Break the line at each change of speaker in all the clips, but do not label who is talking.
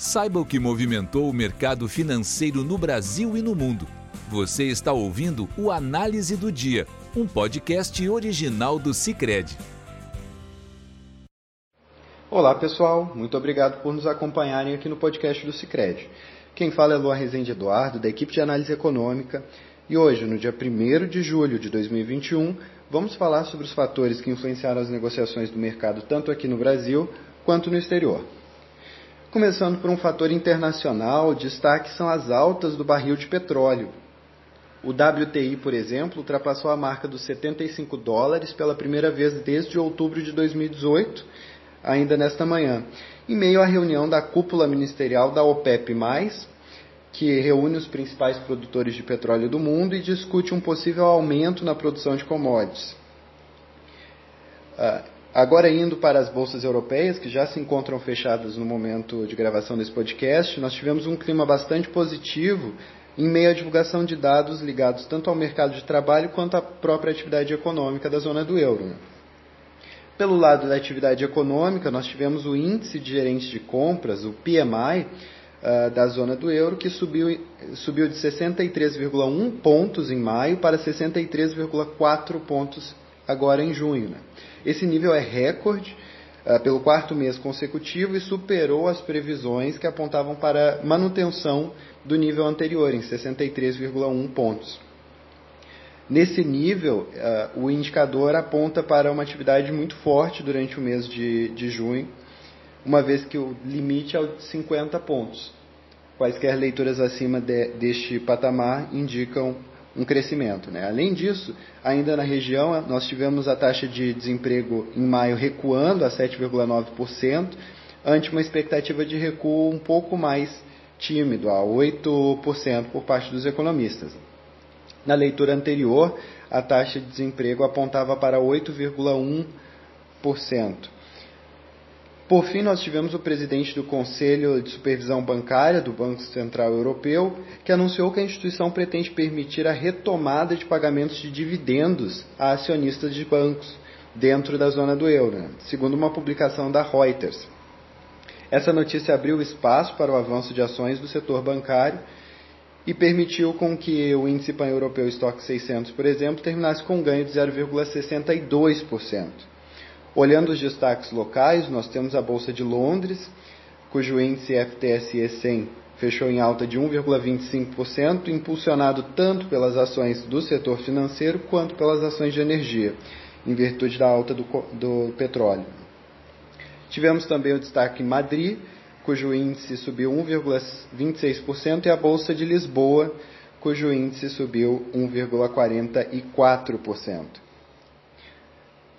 Saiba o que movimentou o mercado financeiro no Brasil e no mundo. Você está ouvindo o Análise do Dia, um podcast original do Cicred.
Olá pessoal, muito obrigado por nos acompanharem aqui no podcast do Cicred. Quem fala é Lua Rezende Eduardo, da equipe de análise econômica, e hoje, no dia 1 de julho de 2021, vamos falar sobre os fatores que influenciaram as negociações do mercado tanto aqui no Brasil quanto no exterior. Começando por um fator internacional, destaque são as altas do barril de petróleo. O WTI, por exemplo, ultrapassou a marca dos 75 dólares pela primeira vez desde outubro de 2018, ainda nesta manhã, em meio à reunião da cúpula ministerial da OPEP+, que reúne os principais produtores de petróleo do mundo e discute um possível aumento na produção de commodities. Uh, Agora, indo para as bolsas europeias, que já se encontram fechadas no momento de gravação desse podcast, nós tivemos um clima bastante positivo em meio à divulgação de dados ligados tanto ao mercado de trabalho quanto à própria atividade econômica da zona do euro. Pelo lado da atividade econômica, nós tivemos o índice de gerentes de compras, o PMI, ah, da zona do euro, que subiu, subiu de 63,1 pontos em maio para 63,4 pontos agora em junho. Né? Esse nível é recorde uh, pelo quarto mês consecutivo e superou as previsões que apontavam para manutenção do nível anterior, em 63,1 pontos. Nesse nível, uh, o indicador aponta para uma atividade muito forte durante o mês de, de junho, uma vez que o limite é de 50 pontos. Quaisquer leituras acima de, deste patamar indicam um crescimento. Né? Além disso, ainda na região, nós tivemos a taxa de desemprego em maio recuando a 7,9%, ante uma expectativa de recuo um pouco mais tímido, a 8% por parte dos economistas. Na leitura anterior, a taxa de desemprego apontava para 8,1%. Por fim, nós tivemos o presidente do Conselho de Supervisão Bancária do Banco Central Europeu, que anunciou que a instituição pretende permitir a retomada de pagamentos de dividendos a acionistas de bancos dentro da zona do euro, segundo uma publicação da Reuters. Essa notícia abriu espaço para o avanço de ações do setor bancário e permitiu com que o índice pan-europeu Stock 600, por exemplo, terminasse com um ganho de 0,62%. Olhando os destaques locais, nós temos a Bolsa de Londres, cujo índice FTSE 100 fechou em alta de 1,25%, impulsionado tanto pelas ações do setor financeiro quanto pelas ações de energia, em virtude da alta do, do petróleo. Tivemos também o destaque em Madrid, cujo índice subiu 1,26%, e a Bolsa de Lisboa, cujo índice subiu 1,44%.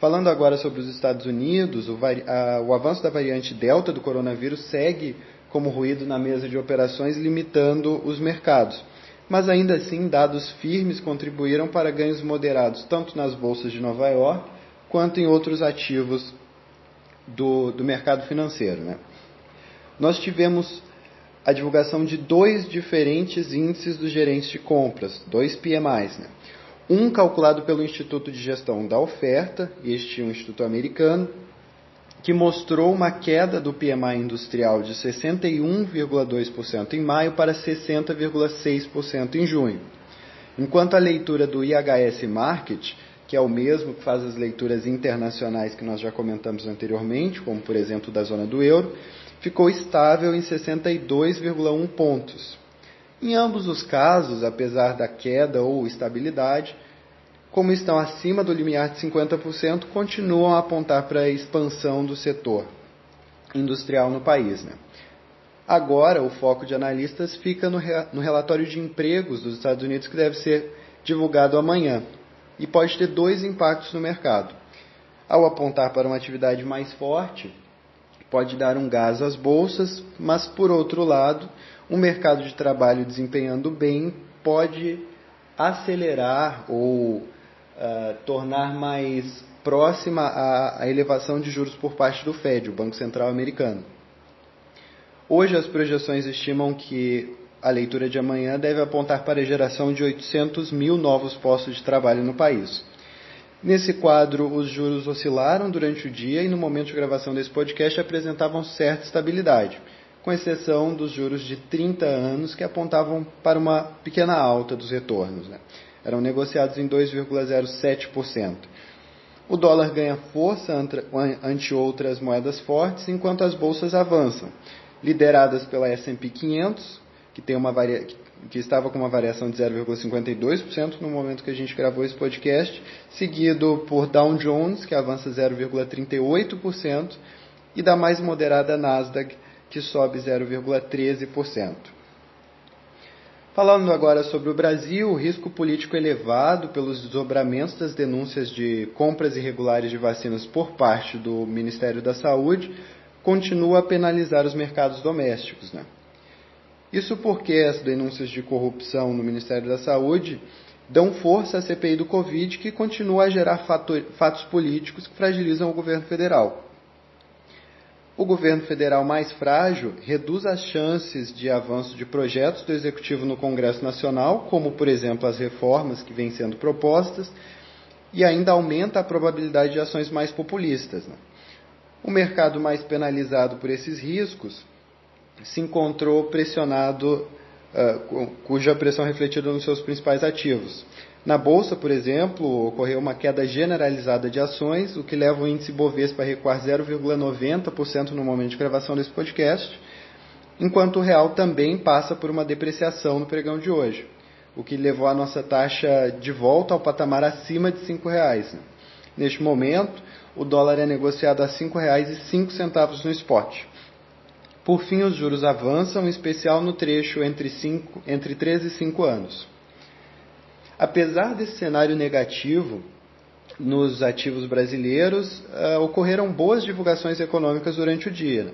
Falando agora sobre os Estados Unidos, o, a, o, avanço da variante Delta do coronavírus segue como ruído na mesa de operações, limitando os mercados. Mas ainda assim, dados firmes contribuíram para ganhos moderados tanto nas bolsas de Nova York quanto em outros ativos do, do mercado financeiro. Né? Nós tivemos a divulgação de dois diferentes índices dos gerentes de compras, dois PMIs. Né? Um calculado pelo Instituto de Gestão da Oferta, este é um instituto americano, que mostrou uma queda do PMI industrial de 61,2% em maio para 60,6% em junho. Enquanto a leitura do IHS Market, que é o mesmo que faz as leituras internacionais que nós já comentamos anteriormente, como por exemplo da zona do euro, ficou estável em 62,1 pontos. Em ambos os casos, apesar da queda ou estabilidade, como estão acima do limiar de 50%, continuam a apontar para a expansão do setor industrial no país. Né? Agora, o foco de analistas fica no, no relatório de empregos dos Estados Unidos, que deve ser divulgado amanhã, e pode ter dois impactos no mercado. Ao apontar para uma atividade mais forte, pode dar um gás às bolsas, mas, por outro lado, um mercado de trabalho desempenhando bem pode acelerar ou uh, tornar mais próxima a, a elevação de juros por parte do Fed, o Banco Central Americano. Hoje as projeções estimam que a leitura de amanhã deve apontar para a geração de 800 mil novos postos de trabalho no país. Nesse quadro, os juros oscilaram durante o dia e no momento de gravação desse podcast apresentavam certa estabilidade com exceção dos juros de 30 anos, que apontavam para uma pequena alta dos retornos. Né? Eram negociados em 2,07%. O dólar ganha força ante outras moedas fortes, enquanto as bolsas avançam, lideradas pela S&P 500, que, tem uma varia... que estava com uma variação de 0,52% no momento que a gente gravou esse podcast, seguido por Dow Jones, que avança 0,38%, e da mais moderada Nasdaq, que sobe 0,13%. Falando agora sobre o Brasil, o risco político elevado pelos desdobramentos das denúncias de compras irregulares de vacinas por parte do Ministério da Saúde continua a penalizar os mercados domésticos. Né? Isso porque as denúncias de corrupção no Ministério da Saúde dão força à CPI do Covid, que continua a gerar fatos políticos que fragilizam o governo federal. O governo federal mais frágil reduz as chances de avanço de projetos do Executivo no Congresso Nacional, como, por exemplo, as reformas que vêm sendo propostas, e ainda aumenta a probabilidade de ações mais populistas. Né? O mercado mais penalizado por esses riscos se encontrou pressionado, uh, cuja pressão refletida nos seus principais ativos. Na bolsa, por exemplo, ocorreu uma queda generalizada de ações, o que leva o índice Bovespa a recuar 0,90% no momento de gravação desse podcast, enquanto o real também passa por uma depreciação no pregão de hoje, o que levou a nossa taxa de volta ao patamar acima de R$ 5,00. Neste momento, o dólar é negociado a R$ 5,05 no spot. Por fim, os juros avançam, em especial no trecho entre, 5, entre 3 e 5 anos. Apesar desse cenário negativo nos ativos brasileiros, uh, ocorreram boas divulgações econômicas durante o dia.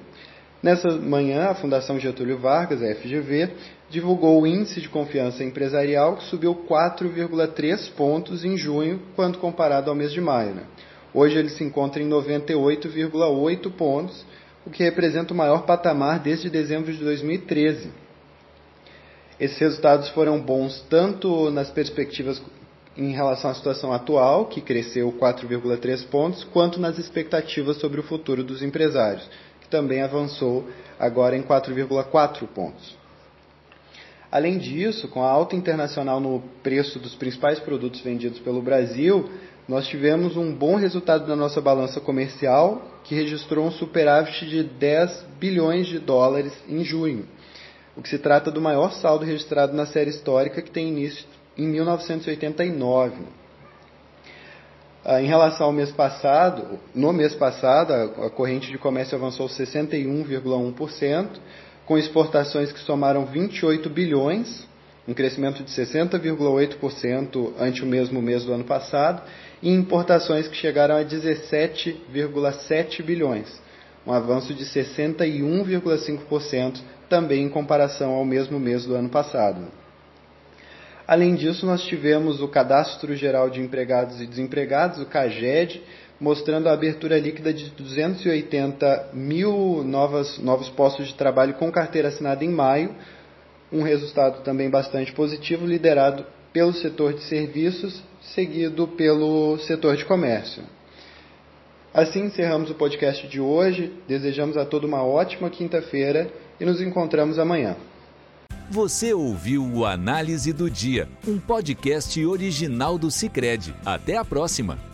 Nessa manhã, a Fundação Getúlio Vargas, a FGV, divulgou o índice de confiança empresarial que subiu 4,3 pontos em junho, quando comparado ao mês de maio. Né? Hoje ele se encontra em 98,8 pontos, o que representa o maior patamar desde dezembro de 2013. Esses resultados foram bons tanto nas perspectivas em relação à situação atual, que cresceu 4,3 pontos, quanto nas expectativas sobre o futuro dos empresários, que também avançou agora em 4,4 pontos. Além disso, com a alta internacional no preço dos principais produtos vendidos pelo Brasil, nós tivemos um bom resultado na nossa balança comercial, que registrou um superávit de 10 bilhões de dólares em junho o que se trata do maior saldo registrado na série histórica que tem início em 1989. Ah, em relação ao mês passado, no mês passado, a corrente de comércio avançou 61,1%, com exportações que somaram 28 bilhões, um crescimento de 60,8% ante o mesmo mês do ano passado, e importações que chegaram a 17,7 bilhões, um avanço de 61,5% também em comparação ao mesmo mês do ano passado. Além disso, nós tivemos o Cadastro Geral de Empregados e Desempregados, o CAGED, mostrando a abertura líquida de 280 mil novas, novos postos de trabalho com carteira assinada em maio, um resultado também bastante positivo, liderado pelo setor de serviços, seguido pelo setor de comércio. Assim encerramos o podcast de hoje. Desejamos a todos uma ótima quinta-feira e nos encontramos amanhã.
Você ouviu o Análise do Dia, um podcast original do Cicred. Até a próxima!